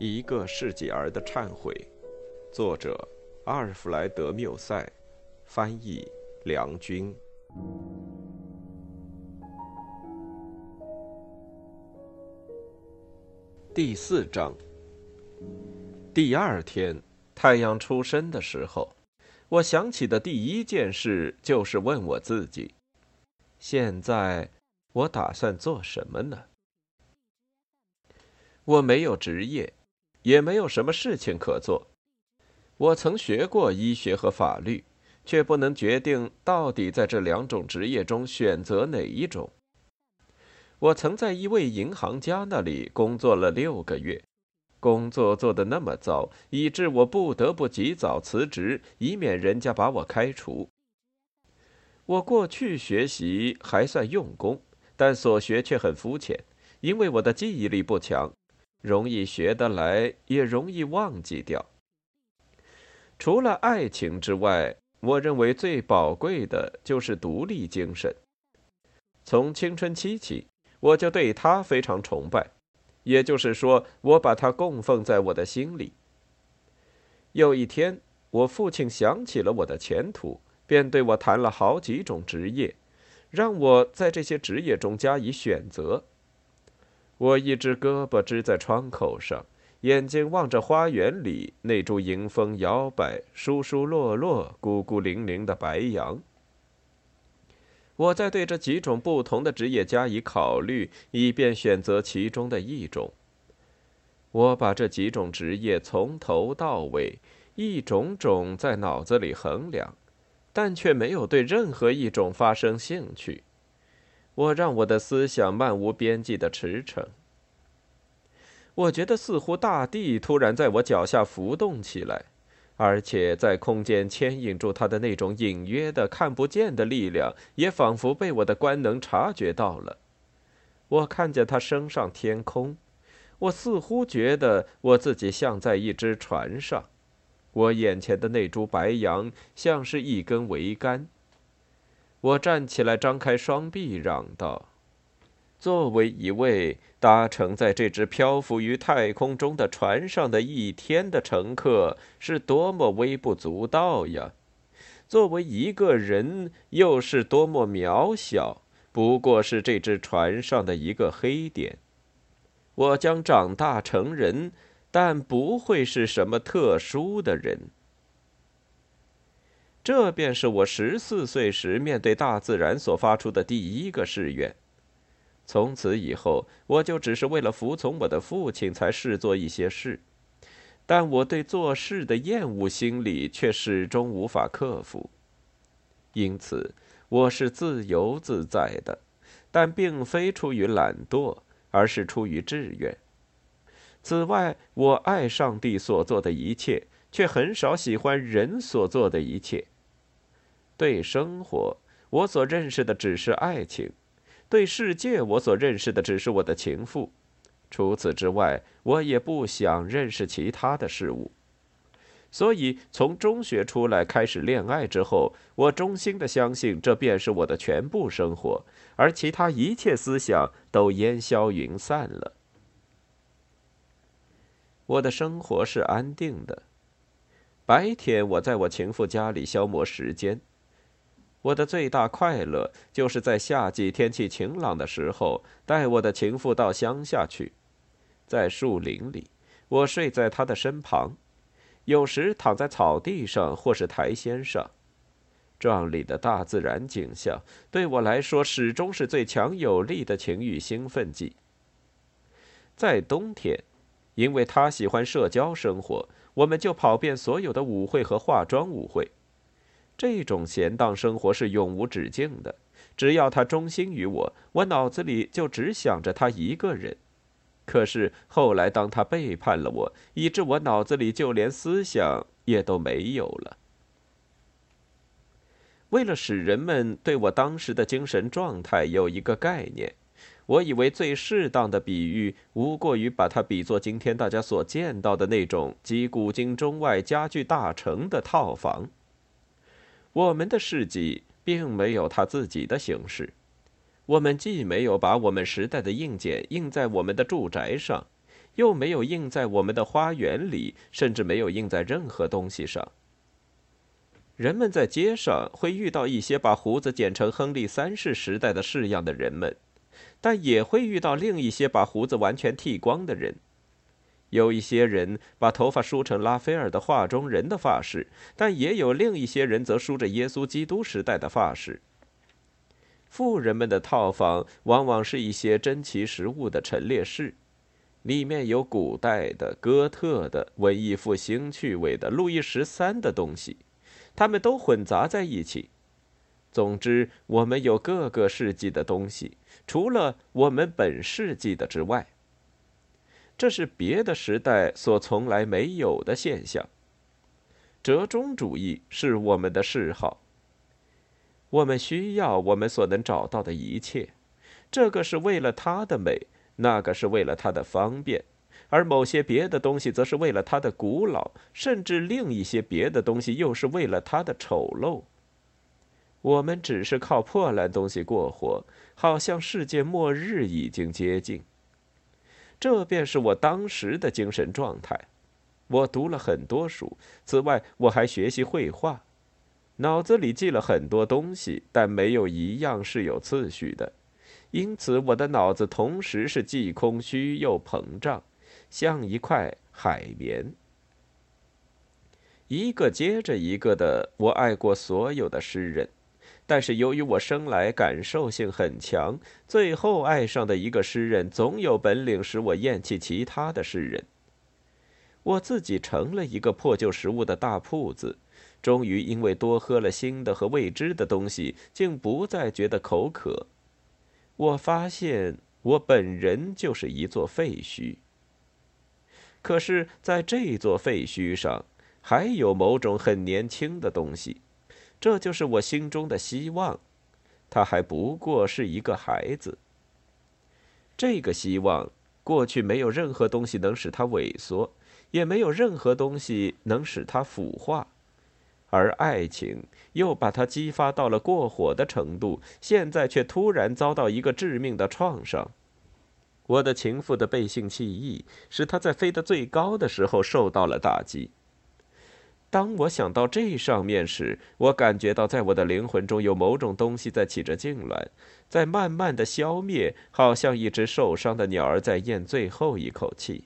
一个世纪儿的忏悔，作者阿尔弗莱德·缪塞，翻译梁军。第四章。第二天，太阳出生的时候，我想起的第一件事就是问我自己：现在我打算做什么呢？我没有职业。也没有什么事情可做。我曾学过医学和法律，却不能决定到底在这两种职业中选择哪一种。我曾在一位银行家那里工作了六个月，工作做得那么糟，以致我不得不及早辞职，以免人家把我开除。我过去学习还算用功，但所学却很肤浅，因为我的记忆力不强。容易学得来，也容易忘记掉。除了爱情之外，我认为最宝贵的就是独立精神。从青春期起，我就对他非常崇拜，也就是说，我把他供奉在我的心里。有一天，我父亲想起了我的前途，便对我谈了好几种职业，让我在这些职业中加以选择。我一只胳膊支在窗口上，眼睛望着花园里那株迎风摇摆、疏疏落落、孤孤零零的白杨。我在对这几种不同的职业加以考虑，以便选择其中的一种。我把这几种职业从头到尾一种种在脑子里衡量，但却没有对任何一种发生兴趣。我让我的思想漫无边际的驰骋。我觉得似乎大地突然在我脚下浮动起来，而且在空间牵引住它的那种隐约的、看不见的力量，也仿佛被我的官能察觉到了。我看见它升上天空，我似乎觉得我自己像在一只船上，我眼前的那株白杨像是一根桅杆。我站起来，张开双臂，嚷道：“作为一位搭乘在这只漂浮于太空中的船上的一天的乘客，是多么微不足道呀！作为一个人，又是多么渺小，不过是这只船上的一个黑点。我将长大成人，但不会是什么特殊的人。”这便是我十四岁时面对大自然所发出的第一个誓愿。从此以后，我就只是为了服从我的父亲才试做一些事，但我对做事的厌恶心理却始终无法克服。因此，我是自由自在的，但并非出于懒惰，而是出于志愿。此外，我爱上帝所做的一切，却很少喜欢人所做的一切。对生活，我所认识的只是爱情；对世界，我所认识的只是我的情妇。除此之外，我也不想认识其他的事物。所以，从中学出来开始恋爱之后，我衷心的相信这便是我的全部生活，而其他一切思想都烟消云散了。我的生活是安定的。白天，我在我情妇家里消磨时间。我的最大快乐就是在夏季天气晴朗的时候，带我的情妇到乡下去，在树林里，我睡在她的身旁，有时躺在草地上或是苔藓上。壮丽的大自然景象对我来说始终是最强有力的情欲兴奋剂。在冬天，因为他喜欢社交生活，我们就跑遍所有的舞会和化妆舞会。这种闲荡生活是永无止境的。只要他忠心于我，我脑子里就只想着他一个人。可是后来，当他背叛了我，以致我脑子里就连思想也都没有了。为了使人们对我当时的精神状态有一个概念，我以为最适当的比喻，无过于把它比作今天大家所见到的那种集古今中外家具大成的套房。我们的事迹并没有它自己的形式，我们既没有把我们时代的硬件印在我们的住宅上，又没有印在我们的花园里，甚至没有印在任何东西上。人们在街上会遇到一些把胡子剪成亨利三世时代的式样的人们，但也会遇到另一些把胡子完全剃光的人。有一些人把头发梳成拉斐尔的画中人的发饰，但也有另一些人则梳着耶稣基督时代的发饰。富人们的套房往往是一些珍奇实物的陈列室，里面有古代的、哥特的、文艺复兴趣味的、路易十三的东西。他们都混杂在一起。总之，我们有各个世纪的东西，除了我们本世纪的之外。这是别的时代所从来没有的现象。折中主义是我们的嗜好。我们需要我们所能找到的一切，这个是为了它的美，那个是为了它的方便。而某些别的东西，则是为了它的古老；甚至另一些别的东西，又是为了它的丑陋。我们只是靠破烂东西过活，好像世界末日已经接近。这便是我当时的精神状态。我读了很多书，此外我还学习绘画，脑子里记了很多东西，但没有一样是有次序的，因此我的脑子同时是既空虚又膨胀。像一块海绵，一个接着一个的。我爱过所有的诗人，但是由于我生来感受性很强，最后爱上的一个诗人总有本领使我厌弃其他的诗人。我自己成了一个破旧食物的大铺子，终于因为多喝了新的和未知的东西，竟不再觉得口渴。我发现我本人就是一座废墟。可是，在这座废墟上，还有某种很年轻的东西，这就是我心中的希望。他还不过是一个孩子。这个希望，过去没有任何东西能使它萎缩，也没有任何东西能使它腐化，而爱情又把它激发到了过火的程度，现在却突然遭到一个致命的创伤。我的情妇的背信弃义，使他在飞得最高的时候受到了打击。当我想到这上面时，我感觉到在我的灵魂中有某种东西在起着痉挛，在慢慢的消灭，好像一只受伤的鸟儿在咽最后一口气。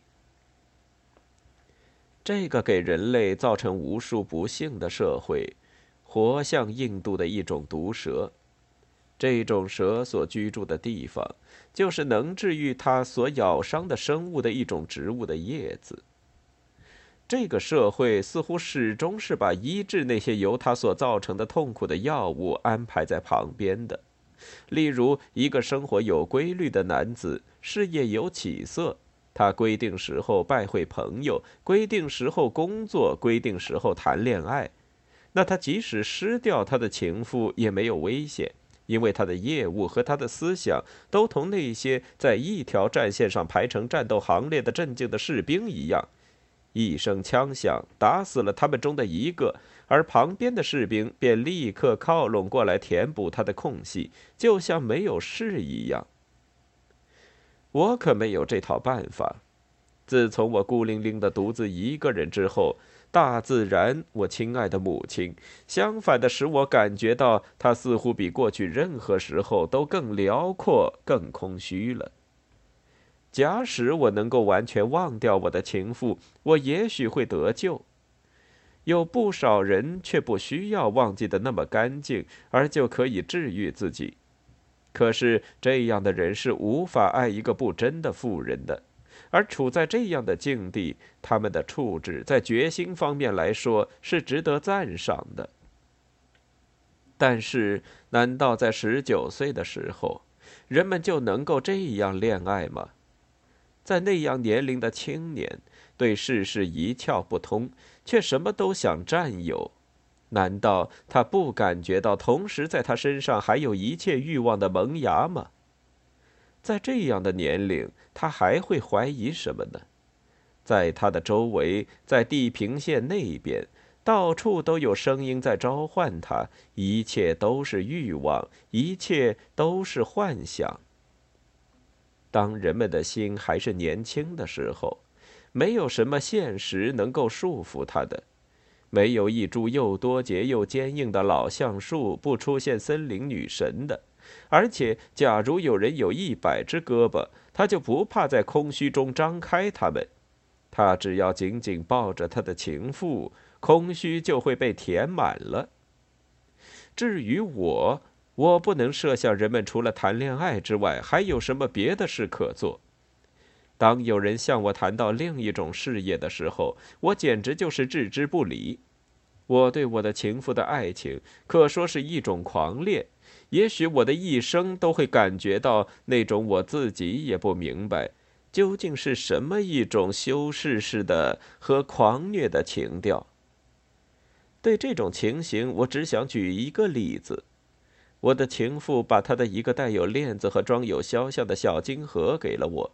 这个给人类造成无数不幸的社会，活像印度的一种毒蛇。这种蛇所居住的地方，就是能治愈它所咬伤的生物的一种植物的叶子。这个社会似乎始终是把医治那些由它所造成的痛苦的药物安排在旁边的。例如，一个生活有规律的男子，事业有起色，他规定时候拜会朋友，规定时候工作，规定时候谈恋爱，那他即使失掉他的情妇，也没有危险。因为他的业务和他的思想都同那些在一条战线上排成战斗行列的镇静的士兵一样，一声枪响打死了他们中的一个，而旁边的士兵便立刻靠拢过来填补他的空隙，就像没有事一样。我可没有这套办法。自从我孤零零的独自一个人之后。大自然，我亲爱的母亲，相反的使我感觉到，它似乎比过去任何时候都更辽阔、更空虚了。假使我能够完全忘掉我的情妇，我也许会得救。有不少人却不需要忘记的那么干净，而就可以治愈自己。可是这样的人是无法爱一个不真的妇人的。而处在这样的境地，他们的处置在决心方面来说是值得赞赏的。但是，难道在十九岁的时候，人们就能够这样恋爱吗？在那样年龄的青年，对世事一窍不通，却什么都想占有，难道他不感觉到同时在他身上还有一切欲望的萌芽吗？在这样的年龄，他还会怀疑什么呢？在他的周围，在地平线那边，到处都有声音在召唤他，一切都是欲望，一切都是幻想。当人们的心还是年轻的时候，没有什么现实能够束缚他的。没有一株又多节又坚硬的老橡树不出现森林女神的。而且，假如有人有一百只胳膊，他就不怕在空虚中张开它们。他只要紧紧抱着他的情妇，空虚就会被填满了。至于我，我不能设想人们除了谈恋爱之外还有什么别的事可做。当有人向我谈到另一种事业的时候，我简直就是置之不理。我对我的情妇的爱情可说是一种狂恋。也许我的一生都会感觉到那种我自己也不明白，究竟是什么一种修饰式的和狂虐的情调。对这种情形，我只想举一个例子：我的情妇把她的一个带有链子和装有肖像的小金盒给了我，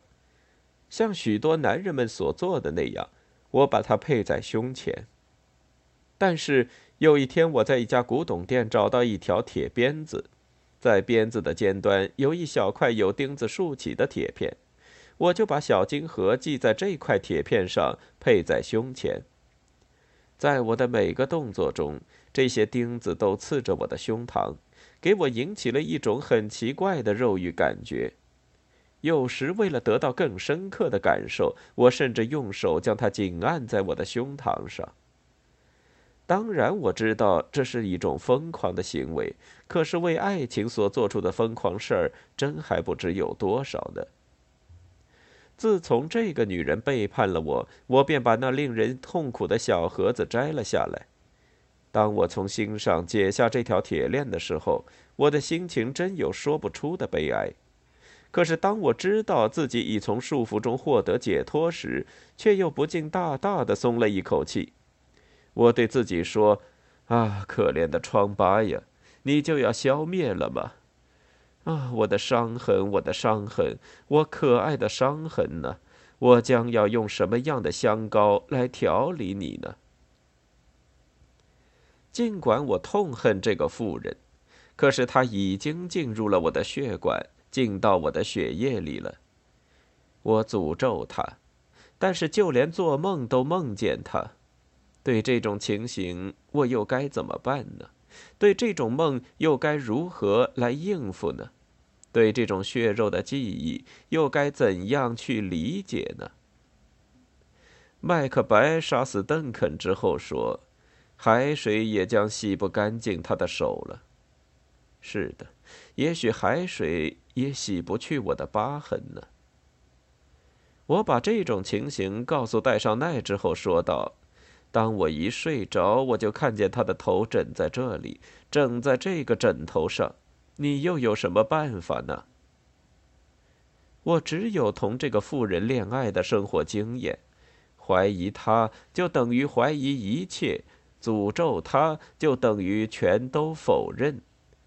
像许多男人们所做的那样，我把它配在胸前。但是有一天，我在一家古董店找到一条铁鞭子。在鞭子的尖端有一小块有钉子竖起的铁片，我就把小金盒系在这块铁片上，配在胸前。在我的每个动作中，这些钉子都刺着我的胸膛，给我引起了一种很奇怪的肉欲感觉。有时，为了得到更深刻的感受，我甚至用手将它紧按在我的胸膛上。当然，我知道这是一种疯狂的行为，可是为爱情所做出的疯狂事儿，真还不知有多少呢。自从这个女人背叛了我，我便把那令人痛苦的小盒子摘了下来。当我从心上解下这条铁链的时候，我的心情真有说不出的悲哀。可是当我知道自己已从束缚中获得解脱时，却又不禁大大的松了一口气。我对自己说：“啊，可怜的疮疤呀，你就要消灭了吗？啊，我的伤痕，我的伤痕，我可爱的伤痕呢？我将要用什么样的香膏来调理你呢？”尽管我痛恨这个妇人，可是她已经进入了我的血管，进到我的血液里了。我诅咒她，但是就连做梦都梦见她。对这种情形，我又该怎么办呢？对这种梦，又该如何来应付呢？对这种血肉的记忆，又该怎样去理解呢？麦克白杀死邓肯之后说：“海水也将洗不干净他的手了。”是的，也许海水也洗不去我的疤痕呢。我把这种情形告诉戴尚奈之后，说道。当我一睡着，我就看见他的头枕在这里，枕在这个枕头上。你又有什么办法呢？我只有同这个妇人恋爱的生活经验。怀疑她，就等于怀疑一切；诅咒他，就等于全都否认；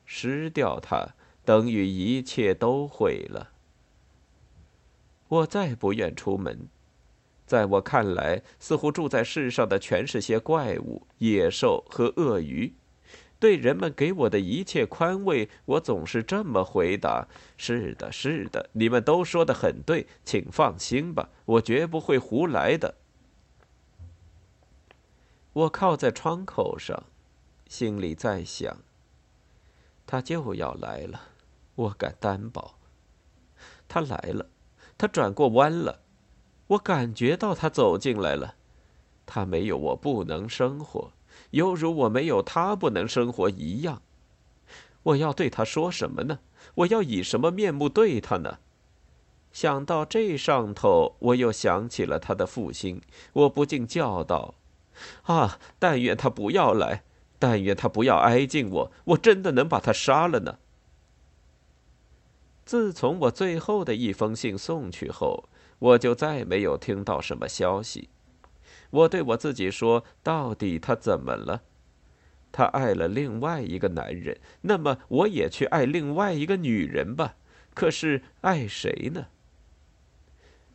失掉他，等于一切都毁了。我再不愿出门。在我看来，似乎住在世上的全是些怪物、野兽和鳄鱼。对人们给我的一切宽慰，我总是这么回答：“是的，是的，你们都说的很对，请放心吧，我绝不会胡来的。”我靠在窗口上，心里在想：“他就要来了，我敢担保。他来了，他转过弯了。”我感觉到他走进来了，他没有我不能生活，犹如我没有他不能生活一样。我要对他说什么呢？我要以什么面目对他呢？想到这上头，我又想起了他的父亲，我不禁叫道：“啊！但愿他不要来，但愿他不要挨近我，我真的能把他杀了呢。”自从我最后的一封信送去后。我就再没有听到什么消息。我对我自己说：“到底他怎么了？他爱了另外一个男人，那么我也去爱另外一个女人吧。可是爱谁呢？”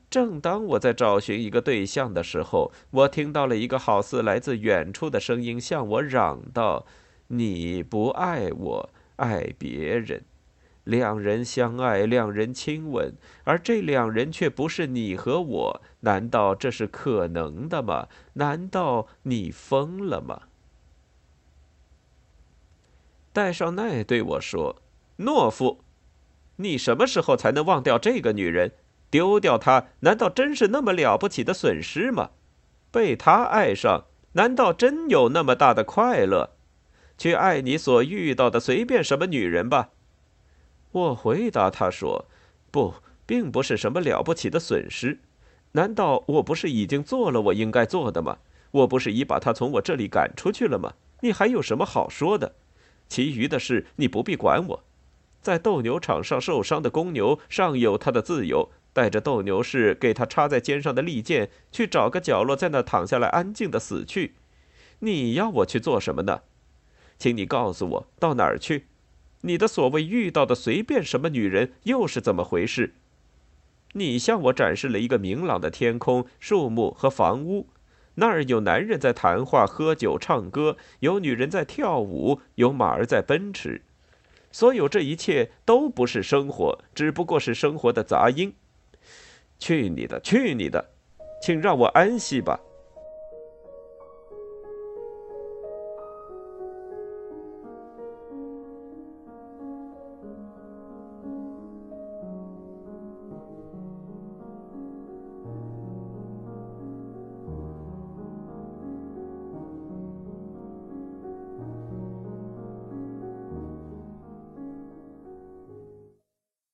正当我在找寻一个对象的时候，我听到了一个好似来自远处的声音向我嚷道：“你不爱我，爱别人。”两人相爱，两人亲吻，而这两人却不是你和我，难道这是可能的吗？难道你疯了吗？戴尚奈对我说：“懦夫，你什么时候才能忘掉这个女人？丢掉他，难道真是那么了不起的损失吗？被他爱上，难道真有那么大的快乐？去爱你所遇到的随便什么女人吧。”我回答他说：“不，并不是什么了不起的损失。难道我不是已经做了我应该做的吗？我不是已把他从我这里赶出去了吗？你还有什么好说的？其余的事你不必管我。在斗牛场上受伤的公牛尚有他的自由，带着斗牛士给他插在肩上的利剑，去找个角落在那躺下来安静的死去。你要我去做什么呢？请你告诉我到哪儿去。”你的所谓遇到的随便什么女人又是怎么回事？你向我展示了一个明朗的天空、树木和房屋，那儿有男人在谈话、喝酒、唱歌，有女人在跳舞，有马儿在奔驰。所有这一切都不是生活，只不过是生活的杂音。去你的，去你的，请让我安息吧。